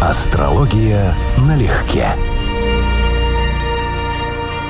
Астрология налегке.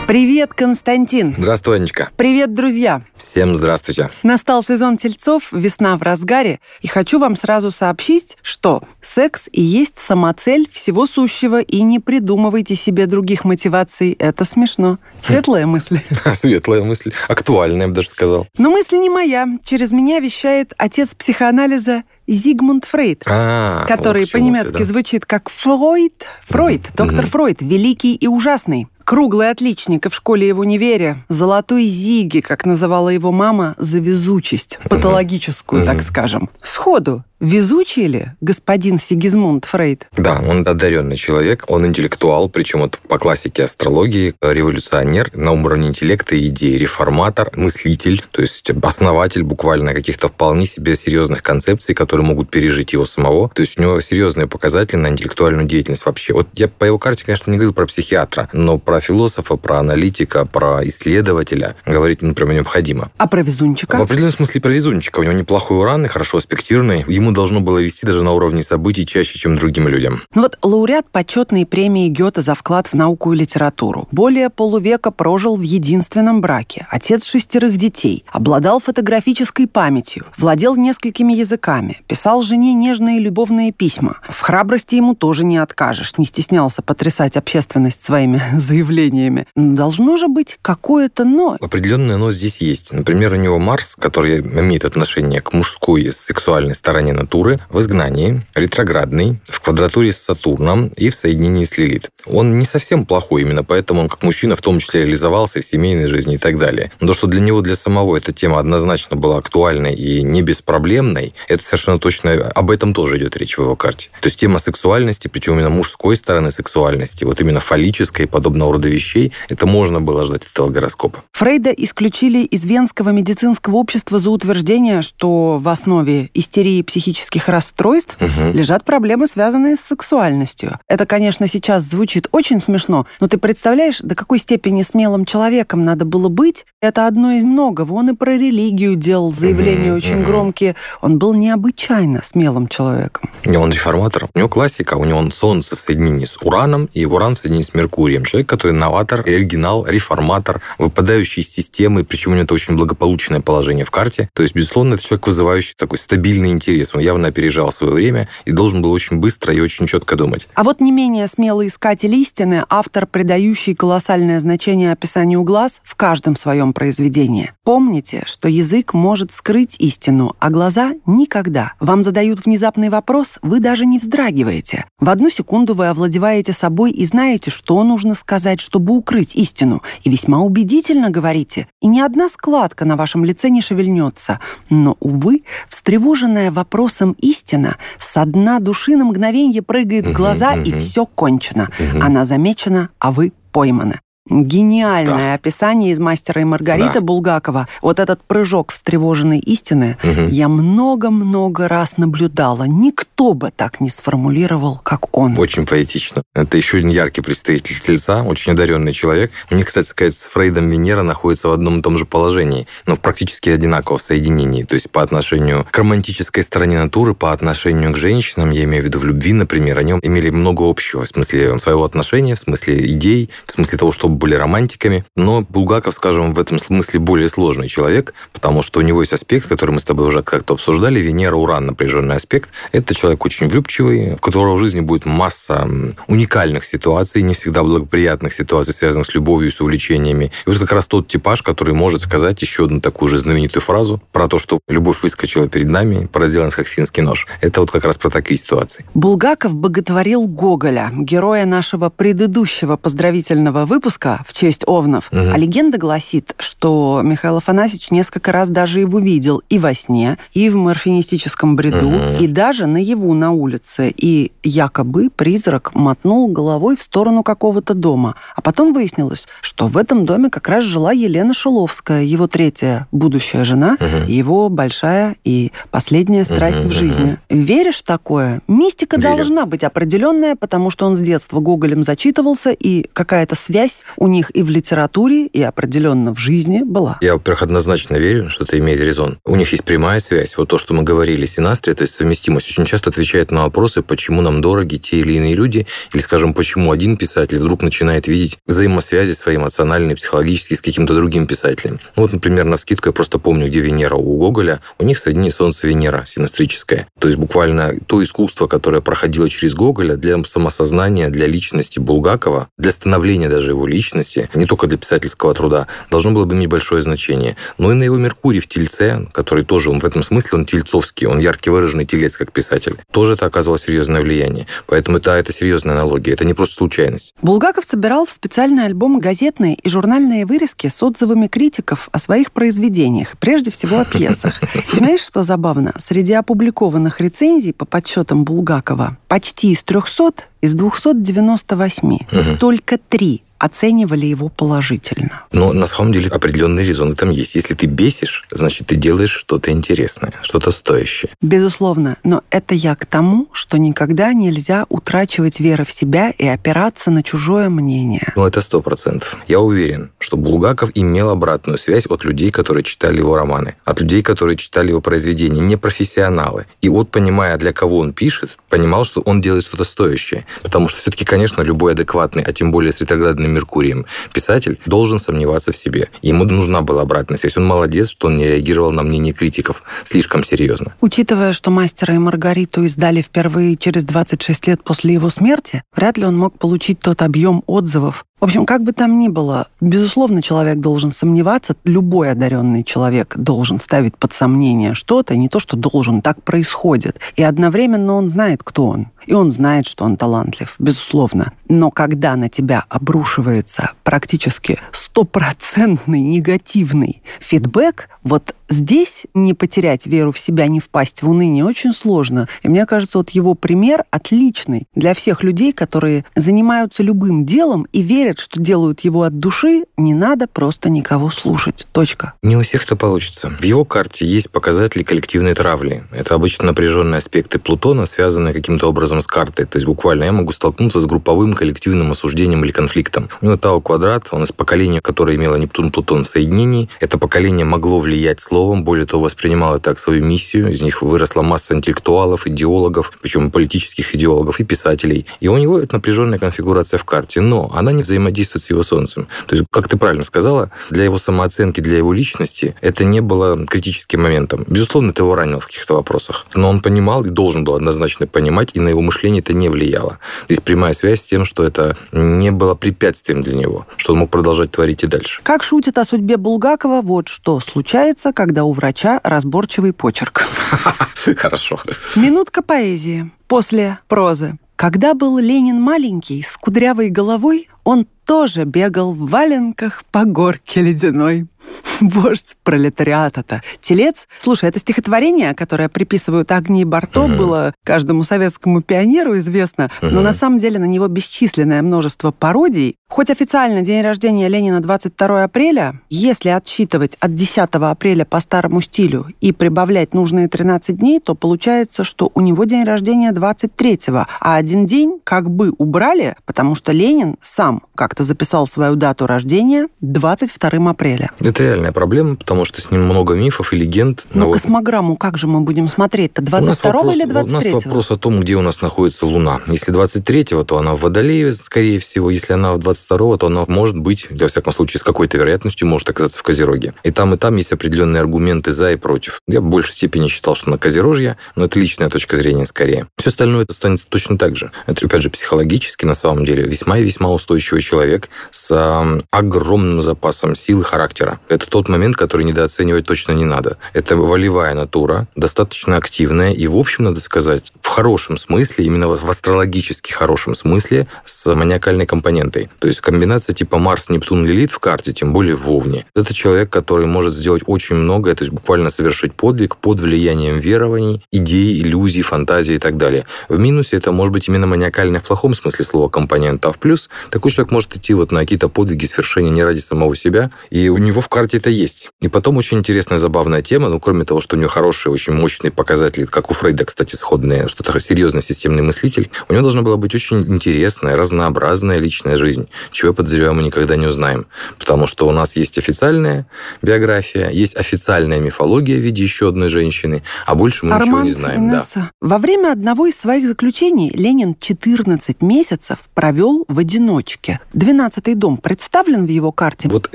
Привет, Константин. Здравствуй, Анечка. Привет, друзья. Всем здравствуйте. Настал сезон тельцов, весна в разгаре, и хочу вам сразу сообщить, что секс и есть самоцель всего сущего, и не придумывайте себе других мотиваций. Это смешно. Светлая мысль. Светлая мысль. Актуальная, я бы даже сказал. Но мысль не моя. Через меня вещает отец психоанализа Зигмунд Фрейд, А, который вот по-немецки да. звучит как Фройд. Фройд, доктор Фройд, великий и ужасный. Круглый отличник и в школе и в универе. Золотой Зиги, как называла его мама, за везучесть. Патологическую, так скажем. Сходу. Везучий ли господин Сигизмунд Фрейд? Да, он одаренный человек, он интеллектуал, причем вот по классике астрологии, революционер на уровне интеллекта и идей, реформатор, мыслитель, то есть основатель буквально каких-то вполне себе серьезных концепций, которые могут пережить его самого. То есть у него серьезные показатели на интеллектуальную деятельность вообще. Вот я по его карте, конечно, не говорил про психиатра, но про философа, про аналитика, про исследователя говорить, ну, прямо необходимо. А про везунчика? В определенном смысле про везунчика. У него неплохой уран и хорошо аспектированный. Ему должно было вести даже на уровне событий чаще, чем другим людям. Ну вот лауреат почетной премии Гёте за вклад в науку и литературу. Более полувека прожил в единственном браке. Отец шестерых детей. Обладал фотографической памятью. Владел несколькими языками. Писал жене нежные любовные письма. В храбрости ему тоже не откажешь. Не стеснялся потрясать общественность своими заявлениями. Ну, Должно же быть какое-то «но». Определенное но здесь есть. Например, у него Марс, который имеет отношение к мужской сексуальной стороне натуры, в изгнании, ретроградный, в квадратуре с Сатурном и в соединении с Лилит. Он не совсем плохой, именно поэтому он как мужчина в том числе реализовался в семейной жизни и так далее. Но то, что для него, для самого эта тема однозначно была актуальной и не беспроблемной, это совершенно точно, об этом тоже идет речь в его карте. То есть тема сексуальности, причем именно мужской стороны сексуальности, вот именно фаллической и подобного рода вещей, это можно было ждать этого гороскопа. Фрейда исключили из Венского медицинского общества за утверждение, что в основе истерии психических расстройств Мгм. лежат проблемы, связанные с сексуальностью. Это, конечно, сейчас звучит очень смешно, но ты представляешь, до какой степени смелым человеком надо было быть? Это одно из многого. Он и про религию делал заявления Мгм, очень мгм. громкие. Он был необычайно смелым человеком. Него он реформатор. У него классика, у него он Солнце в соединении с Ураном и Уран в соединении с Меркурием. Человек, который новатор, оригинал, реформатор, выпадающий из системы, причем у него это очень благополучное положение в карте. То есть, безусловно, это человек, вызывающий такой стабильный интерес. Он явно опережал свое время и должен был очень быстро и очень четко думать. А вот не менее смелый искатель истины, автор, придающий колоссальное значение описанию глаз в каждом своем произведении. Помните, что язык может скрыть истину, а глаза — никогда. Вам задают внезапный вопрос, вы даже не вздрагиваете. В одну секунду вы овладеваете собой и знаете, что нужно сказать, чтобы укрыть истину. И весьма убедительно говорите. И ни одна складка на вашем лице не шевельнется. Но, увы, встревоженная вопросом истина со дна души на мгновенье прыгает в глаза, и мгм. все кончено. Мгм. Она замечена, а вы пойманы. Гениальное описание из «Мастера и Маргариты» Да. Булгакова. Вот этот прыжок встревоженной истины Мгм. я много-много раз наблюдала. Никто бы так не сформулировал, как он. Очень поэтично. Это еще один яркий представитель Тельца, очень одаренный человек. У них, кстати сказать, с Фрейдом Венера находится в одном и том же положении, но практически одинаково в соединении. То есть по отношению к романтической стороне натуры, по отношению к женщинам, я имею в виду в любви, например, они имели много общего в смысле своего отношения, в смысле идей, в смысле того, чтобы были романтиками. Но Булгаков, скажем, в этом смысле более сложный человек, потому что у него есть аспект, который мы с тобой уже как-то обсуждали, Венера-Уран, напряженный аспект. Это человек очень влюбчивый, в которого в жизни будет масса уникальных ситуаций, не всегда благоприятных ситуаций, связанных с любовью, с увлечениями. И вот как раз тот типаж, который может сказать еще одну такую же знаменитую фразу про то, что любовь выскочила перед нами, поразила нас как финский нож. Это вот как раз про такие ситуации. Булгаков боготворил Гоголя, героя нашего предыдущего поздравительного выпуска в честь Овнов. Мгм. А легенда гласит, что Михаил Афанасьевич несколько раз даже его видел и во сне, и в морфинистическом бреду, Мгм. и даже наяву на улице. И якобы призрак мотнул головой в сторону какого-то дома. А потом выяснилось, что в этом доме как раз жила Елена Шиловская, его третья будущая жена, Мгм. его большая и последняя страсть Мгм, в жизни. Веришь в такое? Мистика Верю. должна быть определенная, потому что он с детства Гоголем зачитывался, и какая-то связь у них и в литературе, и определенно в жизни была. Я, во-первых, однозначно верю, что это имеет резон. У них есть прямая связь. Вот то, что мы говорили, синастрия, то есть совместимость, очень часто отвечает на вопросы, почему нам дороги те или иные люди, или, скажем, почему один писатель вдруг начинает видеть взаимосвязи свои эмоциональные, психологические с каким-то другим писателем. Ну, вот, например, на скидку я просто помню, где Венера у Гоголя, у них соединение Солнца-Венера синастрическое. То есть буквально то искусство, которое проходило через Гоголя для самосознания, для личности Булгакова, для становления даже его личности, не только для писательского труда, должно было бы иметь большое значение. Но и на его Меркурий в Тельце, который тоже, он в этом смысле, он тельцовский, он яркий выраженный телец как писатель, тоже это оказывало серьезное влияние. Поэтому да, это серьезная аналогия, это не просто случайность. Булгаков собирал в специальный альбом газетные и журнальные вырезки с отзывами критиков о своих произведениях, прежде всего о пьесах. Знаешь, что забавно? Среди опубликованных рецензий по подсчетам Булгакова почти из 300 из 298 угу. только три оценивали его положительно. Но на самом деле определенные резоны там есть. Если ты бесишь, значит, ты делаешь что-то интересное, что-то стоящее. Безусловно. Но это я к тому, что никогда нельзя утрачивать веру в себя и опираться на чужое мнение. Ну, это сто процентов. Я уверен, что Булгаков имел обратную связь от людей, которые читали его романы, от людей, которые читали его произведения, не профессионалы. И вот, понимая, для кого он пишет, понимал, что он делает что-то стоящее. Потому что все-таки, конечно, любой адекватный, а тем более с ретроградным Северным Меркурием, писатель должен сомневаться в себе. Ему нужна была обратная связь. Он молодец, что он не реагировал на мнение критиков слишком серьезно. Учитывая, что «Мастера и Маргариту» издали впервые через 26 лет после его смерти, вряд ли он мог получить тот объем отзывов, в общем, как бы там ни было, безусловно, человек должен сомневаться, любой одаренный человек должен ставить под сомнение что-то, не то, что должен, так происходит. И одновременно он знает, кто он. И он знает, что он талантлив, безусловно. Но когда на тебя обрушивается практически стопроцентный негативный фидбэк, вот здесь не потерять веру в себя, не впасть в уныние очень сложно. И мне кажется, вот его пример отличный для всех людей, которые занимаются любым делом и верят, что делают его от души, не надо просто никого слушать. Точка. Не у всех это получится. В его карте есть показатели коллективной травли. Это обычно напряженные аспекты Плутона, связанные каким-то образом с картой. То есть буквально я могу столкнуться с групповым коллективным осуждением или конфликтом. У него Тау квадрат, он из поколения, которое имело Нептун-Плутон в соединении. Это поколение могло влиять словом, более того, воспринимал это как свою миссию. Из них выросла масса интеллектуалов, идеологов, причем политических идеологов и писателей. И у него это напряженная конфигурация в карте, но она не взаимодействует с его Солнцем. То есть, как ты правильно сказала, для его самооценки, для его личности это не было критическим моментом. Безусловно, это его ранило в каких-то вопросах. Но он понимал и должен был однозначно понимать, и на его мышление это не влияло. Здесь прямая связь с тем, что это не было препятствием для него, что он мог продолжать творить и дальше. Как шутит о судьбе Булгакова, вот что случается когда у врача разборчивый почерк. Хорошо. Минутка поэзии. После прозы. Когда был Ленин маленький, с кудрявой головой, он тоже бегал в валенках по горке ледяной. Вождь пролетариата-то. Телец. Слушай, это стихотворение, которое приписывают Агнии Барто, угу. было каждому советскому пионеру известно, угу. но на самом деле на него бесчисленное множество пародий. Хоть официально день рождения Ленина 22 апреля, если отсчитывать от 10 апреля по старому стилю и прибавлять нужные 13 дней, то получается, что у него день рождения 23 а один день как бы убрали, потому что Ленин сам как-то записал свою дату рождения 22 апреля. Это реальная проблема, потому что с ним много мифов и легенд. Но, но космограмму как же мы будем смотреть-то? 22 или 23 У нас вопрос о том, где у нас находится Луна. Если 23-го, то она в Водолее, скорее всего. Если она в 22-го, то она может быть, для всяком случае, с какой-то вероятностью может оказаться в Козероге. И там, и там есть определенные аргументы за и против. Я в большей степени считал, что на Козерожье, но это личная точка зрения скорее. Все остальное это станет точно так же. Это, опять же, психологически, на самом деле, весьма и весьма устойчивый человек с огромным запасом сил и характера. Это тот момент, который недооценивать точно не надо. Это волевая натура, достаточно активная и, в общем, надо сказать, в хорошем смысле, именно в астрологически хорошем смысле, с маниакальной компонентой. То есть комбинация типа Марс, Нептун, Лилит в карте, тем более в Овне. Это человек, который может сделать очень многое, то есть буквально совершить подвиг под влиянием верований, идей, иллюзий, фантазий и так далее. В минусе это может быть именно маниакальная в плохом смысле слова компонента, а в плюс такой человек может идти вот на какие-то подвиги свершения не ради самого себя, и у него в карте это есть. И потом очень интересная, забавная тема, ну, кроме того, что у него хорошие, очень мощные показатели, как у Фрейда, кстати, сходные, что то серьезный системный мыслитель, у него должна была быть очень интересная, разнообразная личная жизнь, чего, я подозреваю, мы никогда не узнаем. Потому что у нас есть официальная биография, есть официальная мифология в виде еще одной женщины, а больше мы Арман ничего не знаем. Инесса, да. Во время одного из своих заключений Ленин 14 месяцев провел в одиночке. 12-й дом представлен в его карте? Вот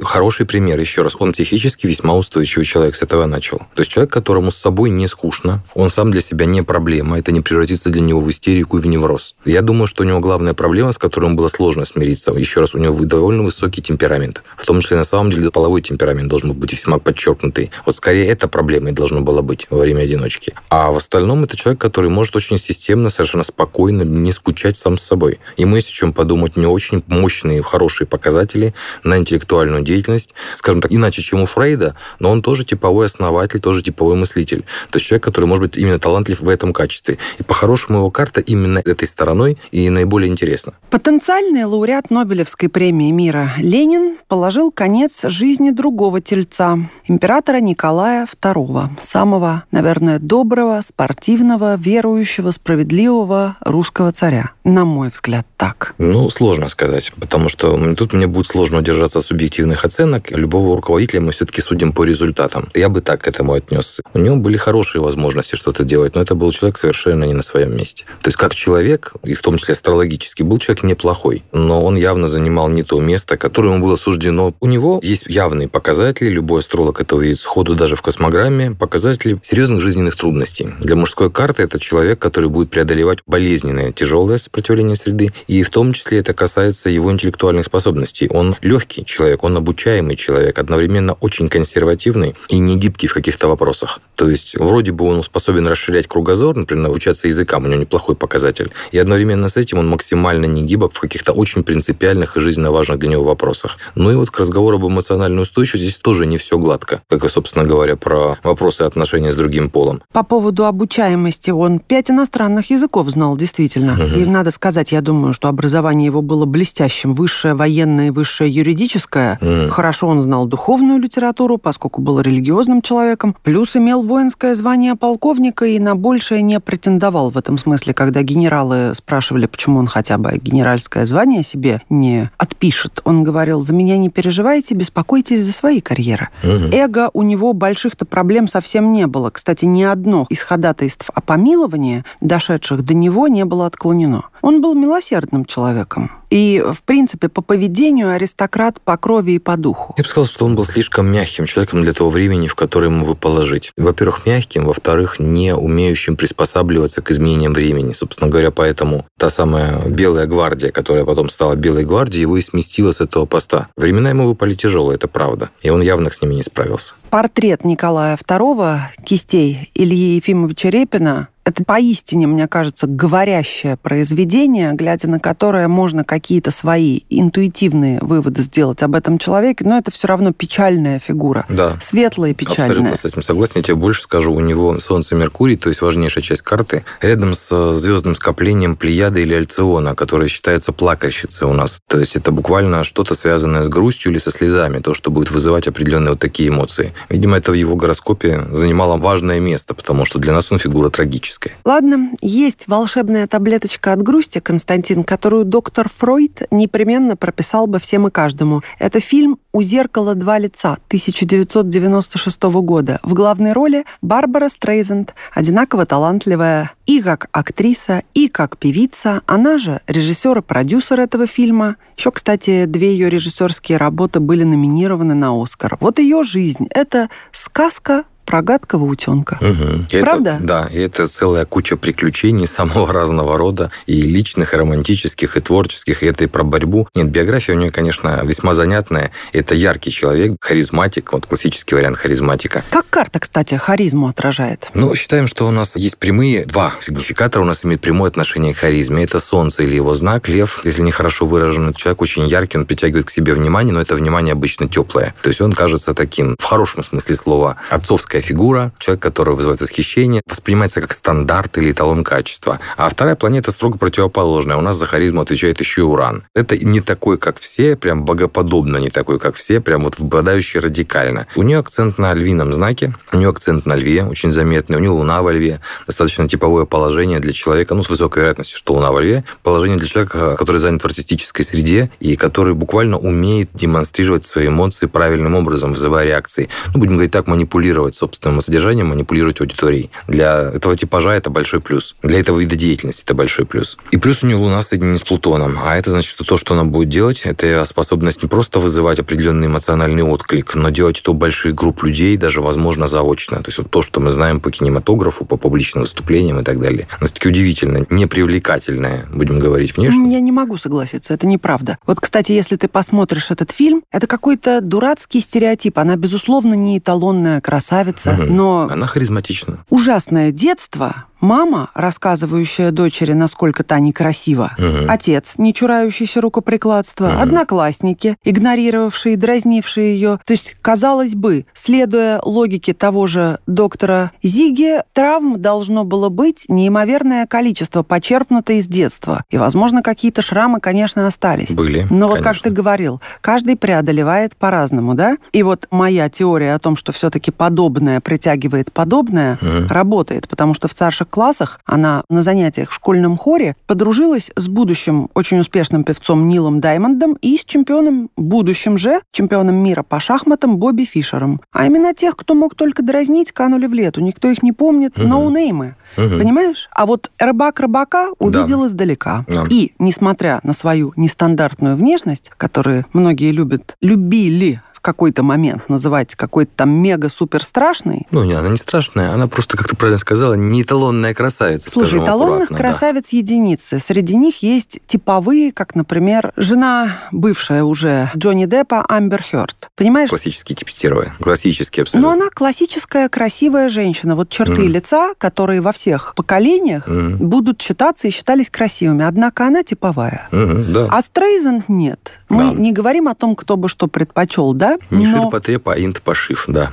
хороший пример, еще раз. Он психически весьма устойчивый человек, с этого начал. То есть человек, которому с собой не скучно, он сам для себя не проблема, это не превратится для него в истерику и в невроз. Я думаю, что у него главная проблема, с которой ему было сложно смириться. Еще раз, у него довольно высокий темперамент. В том числе, на самом деле, половой темперамент должен быть весьма подчеркнутый. Вот скорее эта проблема и должна была быть во время одиночки. А в остальном это человек, который может очень системно, совершенно спокойно не скучать сам с собой. Ему есть о чем подумать. У него очень мощные, хорошие показатели на интеллектуальную деятельность. Скажем так, иначе, чем у Фрейда, но он тоже типовой основатель, тоже типовой мыслитель. То есть человек, который может быть именно талантлив в этом качестве. И по-хорошему его карта именно этой стороной и наиболее интересна. Потенциальный лауреат Нобелевской премии мира Ленин положил конец жизни другого тельца, императора Николая II, самого, наверное, доброго, спортивного, верующего, справедливого русского царя. На мой взгляд, так. Ну, сложно сказать, потому что тут мне будет сложно удержаться от субъективных оценок. Любого руководителя мы все-таки судим по результатам. Я бы так к этому отнесся. У него были хорошие возможности что-то делать, но это был человек совершенно не на своем месте. То есть как человек, и в том числе астрологически, был человек неплохой, но он явно занимал не то место, которое ему было суждено. У него есть явные показатели, любой астролог это увидит сходу даже в космограмме, показатели серьезных жизненных трудностей. Для мужской карты это человек, который будет преодолевать болезненное, тяжелое сопротивление среды, и в том числе это касается его интеллектуальных способностей. Он легкий человек, он обучаемый человек, одновременно очень консервативный и не гибкий в каких-то вопросах. То есть вроде бы он способен расширять кругозор, например, обучаться языкам, у него неплохой показатель. И одновременно с этим он максимально не гибок в каких-то очень принципиальных и жизненно важных для него вопросах. Ну и вот к разговору об эмоциональной устойчивости здесь тоже не все гладко, как и, собственно говоря, про вопросы отношения с другим полом. По поводу обучаемости он пять иностранных языков знал действительно. Угу. И надо сказать, я думаю, что образование его было блестящим. Высшее военное и высшее юридическое. Угу. Хорошо он знал духовную литературу, поскольку был религиозным человеком. Плюс имел воинское звание полковника и на большее не претендовал в этом смысле, когда генералы спрашивали, почему он хотя бы генеральское звание себе не отпишет. Он говорил, за меня не переживайте, беспокойтесь за свои карьеры. Угу. С эго у него больших-то проблем совсем не было. Кстати, ни одно из ходатайств о помиловании, дошедших до него, не было отклонено. Он был милосердным человеком. И, в принципе, по поведению аристократ по крови и по духу. Я бы сказал, что он был слишком мягким человеком для того времени, в которое ему вы положить. Во-первых, мягким, во-вторых, не умеющим приспосабливаться к изменениям времени. Собственно говоря, поэтому та самая Белая гвардия, которая потом стала Белой гвардией, его и сместила с этого поста. Времена ему выпали тяжелые, это правда. И он явно с ними не справился. Портрет Николая II, кистей Ильи Ефимовича Репина это поистине, мне кажется, говорящее произведение, глядя на которое можно какие-то свои интуитивные выводы сделать об этом человеке, но это все равно печальная фигура. Да. Светлая и печальная. Абсолютно с этим согласен. Я тебе больше скажу. У него Солнце Меркурий, то есть важнейшая часть карты, рядом с звездным скоплением Плеяда или Альциона, которая считается плакальщицей у нас. То есть это буквально что-то связанное с грустью или со слезами, то, что будет вызывать определенные вот такие эмоции. Видимо, это в его гороскопе занимало важное место, потому что для нас он фигура трагическая психической. Ладно, есть волшебная таблеточка от грусти, Константин, которую доктор Фройд непременно прописал бы всем и каждому. Это фильм «У зеркала два лица» 1996 года. В главной роли Барбара Стрейзенд, одинаково талантливая и как актриса, и как певица. Она же режиссер и продюсер этого фильма. Еще, кстати, две ее режиссерские работы были номинированы на Оскар. Вот ее жизнь — это сказка про гадкого утенка. Угу. Правда? Это, да, и это целая куча приключений самого разного рода, и личных, и романтических, и творческих, и это и про борьбу. Нет, биография у нее, конечно, весьма занятная. Это яркий человек, харизматик, вот классический вариант харизматика. Как карта, кстати, харизму отражает? Ну, считаем, что у нас есть прямые, два сигнификатора у нас имеют прямое отношение к харизме. Это солнце или его знак, лев, если не хорошо выражен. Человек очень яркий, он притягивает к себе внимание, но это внимание обычно теплое. То есть он кажется таким, в хорошем смысле слова, отцовской женская фигура, человек, который вызывает восхищение, воспринимается как стандарт или эталон качества. А вторая планета строго противоположная. У нас за харизму отвечает еще и Уран. Это не такой, как все, прям богоподобно не такой, как все, прям вот впадающий радикально. У нее акцент на львином знаке, у нее акцент на льве, очень заметный, у нее луна во льве, достаточно типовое положение для человека, ну, с высокой вероятностью, что луна во льве, положение для человека, который занят в артистической среде и который буквально умеет демонстрировать свои эмоции правильным образом, вызывая реакции. Ну, будем говорить так, манипулировать собственным содержанием, манипулировать аудиторией. Для этого типажа это большой плюс. Для этого вида деятельности это большой плюс. И плюс у нее Луна соединена с Плутоном. А это значит, что то, что она будет делать, это способность не просто вызывать определенный эмоциональный отклик, но делать это у больших групп людей, даже, возможно, заочно. То есть вот то, что мы знаем по кинематографу, по публичным выступлениям и так далее. Настолько удивительно, непривлекательное, будем говорить, внешне. Я не могу согласиться, это неправда. Вот, кстати, если ты посмотришь этот фильм, это какой-то дурацкий стереотип. Она, безусловно, не эталонная красавица, угу. но... Она харизматична. Ужасное детство, Мама, рассказывающая дочери, насколько та некрасива. Угу. Отец, не чурающийся рукоприкладства. Угу. Одноклассники, игнорировавшие, дразнившие ее. То есть, казалось бы, следуя логике того же доктора Зиги, травм должно было быть неимоверное количество, почерпнутое из детства. И, возможно, какие-то шрамы, конечно, остались. Были, Но вот как ты говорил, каждый преодолевает по-разному, да? И вот моя теория о том, что все-таки подобное притягивает подобное, угу. работает, потому что в старших классах она на занятиях в школьном хоре подружилась с будущим очень успешным певцом Нилом Даймондом и с чемпионом, будущим же, чемпионом мира по шахматам Бобби Фишером. А именно тех, кто мог только дразнить, канули в лету. Никто их не помнит. Угу. Ноунеймы. Угу. Понимаешь? А вот рыбак рыбака увидел да. издалека. Да. И, несмотря на свою нестандартную внешность, которую многие любят, любили какой-то момент называть какой-то там мега-супер страшный. Ну, не, она не страшная, она просто, как ты правильно сказала, не эталонная красавица. Слушай, эталонных красавиц да. единицы. Среди них есть типовые, как, например, жена бывшая уже Джонни Деппа Амбер Хёрд. Понимаешь? Классический тип стервы. Классический абсолютно. Но она классическая красивая женщина. Вот черты mm. лица, которые во всех поколениях mm. будут считаться и считались красивыми. Однако она типовая. Mm-hmm, да. А Стрейзенд нет. Мы да. не говорим о том, кто бы что предпочел, да? Не но... ширпотреб, а инт-пошив, да.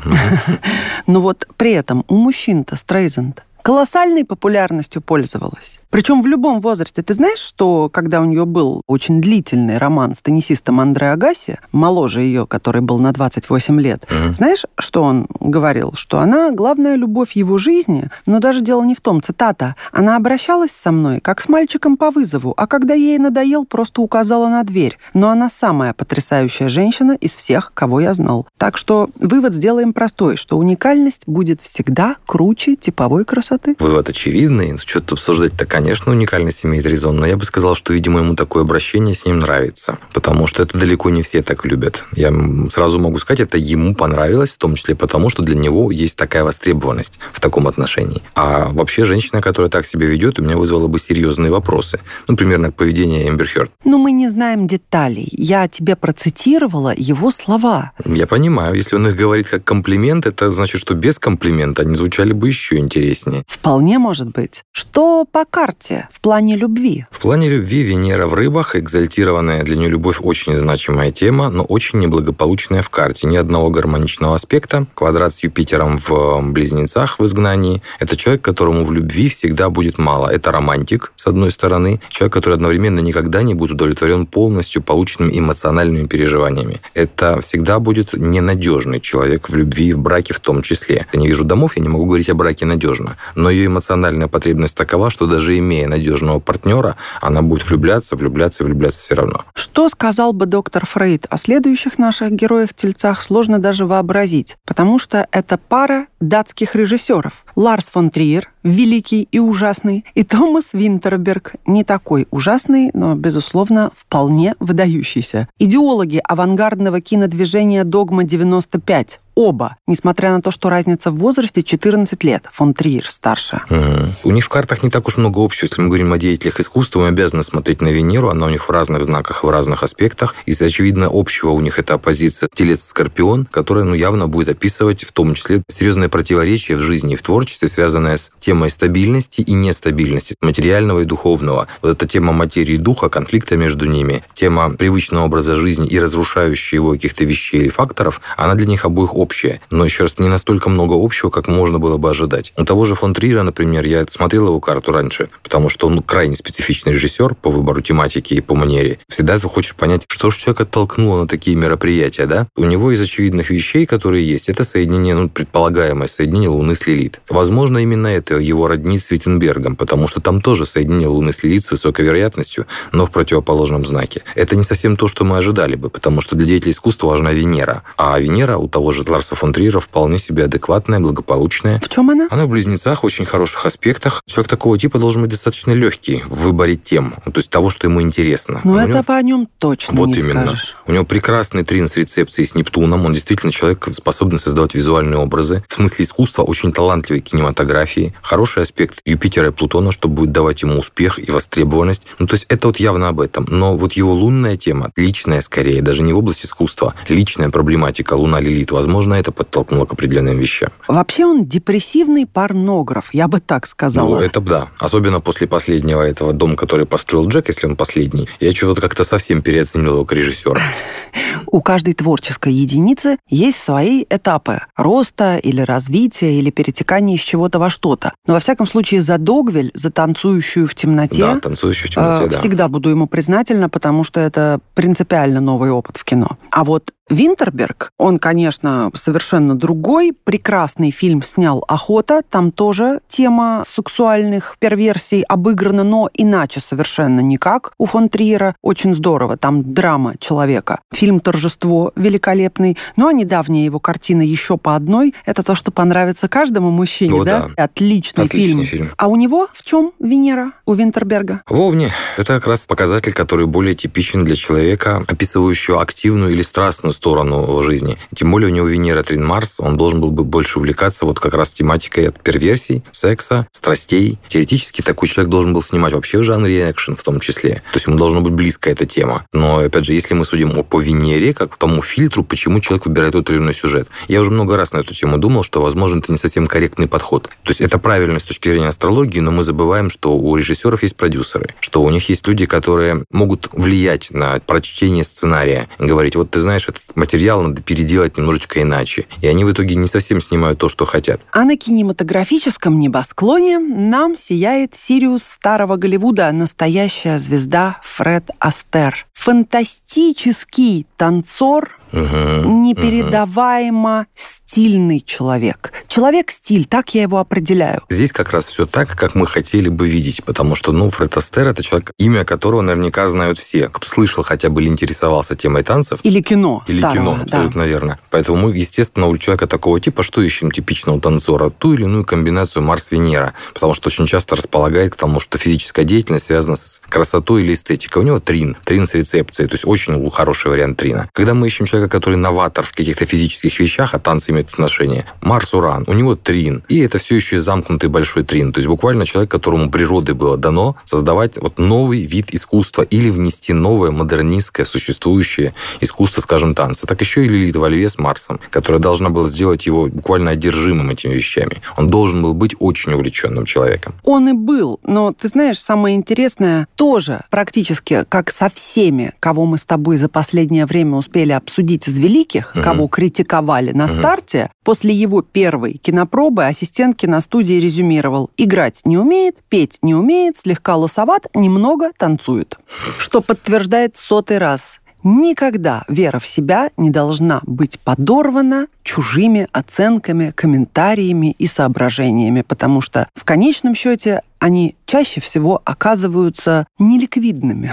Но вот при этом у мужчин-то Стрейзенд колоссальной популярностью пользовалась. Причем в любом возрасте. Ты знаешь, что когда у нее был очень длительный роман с теннисистом Андре Агаси, моложе ее, который был на 28 лет, mm-hmm. знаешь, что он говорил? Что она главная любовь его жизни, но даже дело не в том, цитата, она обращалась со мной, как с мальчиком по вызову, а когда ей надоел, просто указала на дверь. Но она самая потрясающая женщина из всех, кого я знал. Так что вывод сделаем простой, что уникальность будет всегда круче типовой красоты. Вывод очевидный. Что-то обсуждать такая конечно, уникальность имеет резон, но я бы сказал, что, видимо, ему такое обращение с ним нравится, потому что это далеко не все так любят. Я сразу могу сказать, это ему понравилось, в том числе потому, что для него есть такая востребованность в таком отношении. А вообще женщина, которая так себя ведет, у меня вызвала бы серьезные вопросы. Ну, примерно поведение Эмбер Хёрд. Но мы не знаем деталей. Я тебе процитировала его слова. Я понимаю. Если он их говорит как комплимент, это значит, что без комплимента они звучали бы еще интереснее. Вполне может быть. Что по карте в плане любви? В плане любви Венера в рыбах, экзальтированная для нее любовь очень значимая тема, но очень неблагополучная в карте. Ни одного гармоничного аспекта. Квадрат с Юпитером в близнецах в изгнании. Это человек, которому в любви всегда будет мало. Это романтик, с одной стороны. Человек, который одновременно никогда не будет удовлетворен полностью полученными эмоциональными переживаниями. Это всегда будет ненадежный человек в любви, в браке в том числе. Я не вижу домов, я не могу говорить о браке надежно. Но ее эмоциональная потребность такова, что даже имея надежного партнера, она будет влюбляться, влюбляться и влюбляться все равно. Что сказал бы доктор Фрейд о следующих наших героях-тельцах, сложно даже вообразить, потому что это пара датских режиссеров. Ларс фон Триер, великий и ужасный, и Томас Винтерберг, не такой ужасный, но, безусловно, вполне выдающийся. Идеологи авангардного кинодвижения «Догма-95», оба, несмотря на то, что разница в возрасте 14 лет. Фон Триер старше. Угу. У них в картах не так уж много общего. Если мы говорим о деятелях искусства, мы обязаны смотреть на Венеру. Она у них в разных знаках, в разных аспектах. И, очевидно, общего у них это оппозиция Телец-Скорпион, которая ну, явно будет описывать в том числе серьезное противоречие в жизни и в творчестве, связанное с темой стабильности и нестабильности, материального и духовного. Вот эта тема материи и духа, конфликта между ними, тема привычного образа жизни и разрушающей его каких-то вещей или факторов, она для них обоих общая общее, но еще раз не настолько много общего, как можно было бы ожидать. У того же фон Трира, например, я смотрел его карту раньше, потому что он крайне специфичный режиссер по выбору тематики и по манере. Всегда ты хочешь понять, что же человека толкнуло на такие мероприятия, да? У него из очевидных вещей, которые есть, это соединение, ну, предполагаемое соединение Луны с Лилит. Возможно, именно это его роднит с Виттенбергом, потому что там тоже соединение Луны с Лилит с высокой вероятностью, но в противоположном знаке. Это не совсем то, что мы ожидали бы, потому что для деятелей искусства важна Венера. А Венера у того же Ларса фон Трира вполне себе адекватная, благополучная. В чем она? Она в близнецах, очень хороших аспектах. Человек такого типа должен быть достаточно легкий в выборе тем, то есть того, что ему интересно. Ну, этого него... о нем точно вот не именно. скажешь. У него прекрасный трин с рецепцией с Нептуном. Он действительно человек, способный создавать визуальные образы. В смысле искусства очень талантливый кинематографии. Хороший аспект Юпитера и Плутона, что будет давать ему успех и востребованность. Ну, то есть это вот явно об этом. Но вот его лунная тема, личная скорее, даже не в области искусства, личная проблематика Луна Лилит, возможно, это подтолкнуло к определенным вещам. Вообще он депрессивный порнограф, я бы так сказала. Ну, это да. Особенно после последнего этого дома, который построил Джек, если он последний. Я что-то как-то совсем переоценил его как режиссера. У каждой творческой единицы есть свои этапы роста или развития, или перетекания из чего-то во что-то. Но во всяком случае за Догвиль, за танцующую в темноте, да, танцующую в темноте, э, да. всегда буду ему признательна, потому что это принципиально новый опыт в кино. А вот Винтерберг, он, конечно, совершенно другой. Прекрасный фильм снял «Охота». Там тоже тема сексуальных перверсий обыграна, но иначе совершенно никак. У фон Триера очень здорово. Там драма человека. Фильм «Торжество» великолепный. Ну, а недавняя его картина «Еще по одной» — это то, что понравится каждому мужчине, О, да? да. Отличный, Отличный фильм. фильм. А у него в чем Венера? У Винтерберга? Вовне. Это как раз показатель, который более типичен для человека, описывающего активную или страстную сторону жизни. Тем более у него Венера Трин Марс, он должен был бы больше увлекаться вот как раз тематикой от перверсий, секса, страстей. Теоретически такой человек должен был снимать вообще в жанре экшен в том числе. То есть ему должна быть близка эта тема. Но, опять же, если мы судим по Венере, как тому фильтру, почему человек выбирает тот или иной сюжет. Я уже много раз на эту тему думал, что, возможно, это не совсем корректный подход. То есть это правильно с точки зрения астрологии, но мы забываем, что у режиссеров есть продюсеры, что у них есть люди, которые могут влиять на прочтение сценария, говорить, вот ты знаешь, этот материал надо переделать немножечко иначе. И они в итоге не совсем снимают то, что хотят. А на кинематографическом небосклоне нам сияет Сириус старого Голливуда, настоящая звезда Фред Астер. Фантастический танцор, Непередаваемо стильный человек. Человек-стиль, так я его определяю. Здесь как раз все так, как мы хотели бы видеть, потому что, ну, Фред Астер – это человек, имя которого наверняка знают все, кто слышал хотя бы или интересовался темой танцев. Или кино Или старого, кино, да. абсолютно верно. Поэтому мы, естественно, у человека такого типа, что ищем типичного танцора? Ту или иную комбинацию Марс-Венера, потому что очень часто располагает к тому, что физическая деятельность связана с красотой или эстетикой. У него трин, трин с рецепцией, то есть очень хороший вариант трина. Когда мы ищем человека, который новатор в каких-то физических вещах, а танцы имеют отношение, Марс-Уран, у него трин. И это все еще и замкнутый большой трин. То есть буквально человек, которому природой было дано создавать вот новый вид искусства или внести новое модернистское существующее искусство, скажем, танца. Так еще и Лилит во Льве с Марсом, которая должна была сделать его буквально одержимым этими вещами. Он должен был быть очень увлеченным человеком. Он и был, но ты знаешь, самое интересное, тоже практически как со всеми, кого мы с тобой за последнее время успели обсудить из великих, Мгм. кого критиковали на Мгм. старте, после его первой кинопробы ассистент киностудии резюмировал. Играть не умеет, петь не умеет, слегка лосоват, немного танцует. Что подтверждает в сотый раз. Никогда вера в себя не должна быть подорвана чужими оценками, комментариями и соображениями, потому что в конечном счете они чаще всего оказываются неликвидными.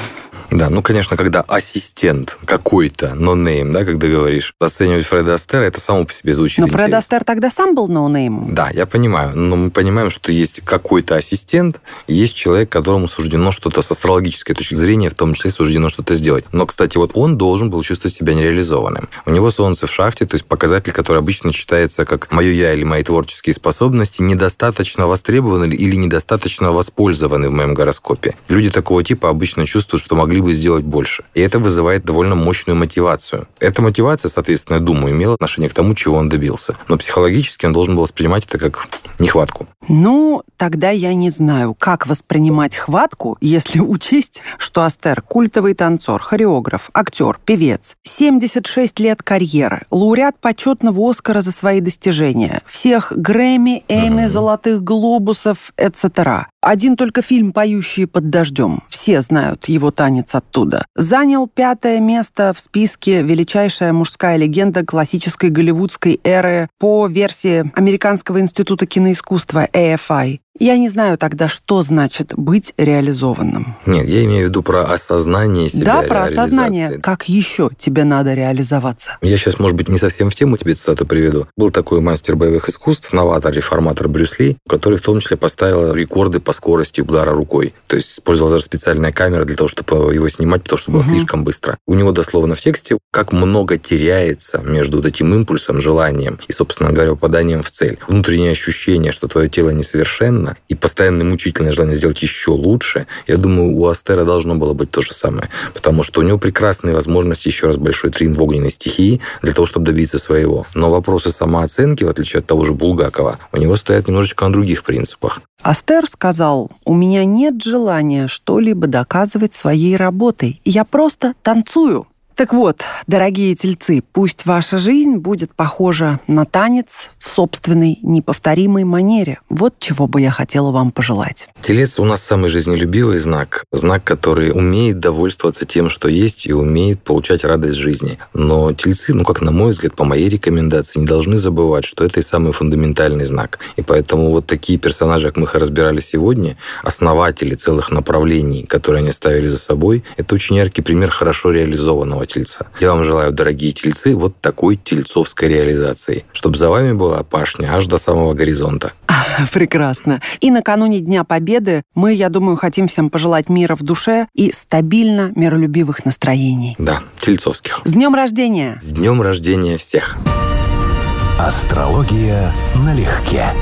Да, ну, конечно, когда ассистент какой-то, но name, да, когда говоришь, оценивать Фреда Астера, это само по себе звучит Но Фред. Астер тогда сам был ноунеймом. Да, я понимаю, но мы понимаем, что есть какой-то ассистент, есть человек, которому суждено что-то с астрологической точки зрения, в том числе суждено что-то сделать. Но, кстати, вот он должен был чувствовать себя нереализованным. У него солнце в шахте, то есть показатель, который обычно читается как «моё я» или «мои творческие способности» недостаточно востребованы или недостаточно воспользованы в моем гороскопе. Люди такого типа обычно чувствуют, что могли могли бы сделать больше. И это вызывает довольно мощную мотивацию. Эта мотивация, соответственно, я думаю, имела отношение к тому, чего он добился. Но психологически он должен был воспринимать это как нехватку. Ну, тогда я не знаю, как воспринимать хватку, если учесть, что Астер – культовый танцор, хореограф, актер, певец, 76 лет карьеры, лауреат почетного Оскара за свои достижения, всех Грэмми, Эми, mm-hmm. Золотых Глобусов, etc. Один только фильм «Поющие под дождем». Все знают его танец оттуда. Занял пятое место в списке «Величайшая мужская легенда классической голливудской эры» по версии Американского института киноискусства AFI. Я не знаю тогда, что значит быть реализованным. Нет, я имею в виду про осознание себя. Да, про осознание. Как еще тебе надо реализоваться? Я сейчас, может быть, не совсем в тему тебе цитату приведу. Был такой мастер боевых искусств, новатор, реформатор Брюс Ли, который в том числе поставил рекорды по скорости удара рукой. То есть использовал даже специальная камера для того, чтобы его снимать, потому что было угу. слишком быстро. У него дословно в тексте, как много теряется между вот этим импульсом, желанием и, собственно говоря, попаданием в цель. Внутреннее ощущение, что твое тело несовершенно, постоянно, и постоянное мучительное желание сделать еще лучше, я думаю, у Астера должно было быть то же самое. Потому что у него прекрасные возможности, еще раз большой трин в огненной стихии, для того, чтобы добиться своего. Но вопросы самооценки, в отличие от того же Булгакова, у него стоят немножечко на других принципах. Астер сказал, у меня нет желания что-либо доказывать своей работой. Я просто танцую. Так вот, дорогие тельцы, пусть ваша жизнь будет похожа на танец в собственной неповторимой манере. Вот чего бы я хотела вам пожелать. Телец у нас самый жизнелюбивый знак. Знак, который умеет довольствоваться тем, что есть, и умеет получать радость жизни. Но тельцы, ну как на мой взгляд, по моей рекомендации, не должны забывать, что это и самый фундаментальный знак. И поэтому вот такие персонажи, как мы их разбирали сегодня, основатели целых направлений, которые они ставили за собой, это очень яркий пример хорошо реализованного тельца. Я вам желаю, дорогие тельцы, вот такой тельцовской реализации, чтобы за вами была пашня аж до самого горизонта. Прекрасно. И накануне Дня Победы мы, я думаю, хотим всем пожелать мира в душе и стабильно миролюбивых настроений. Да, тельцовских. С днем рождения! С днем рождения всех! Астрология налегке.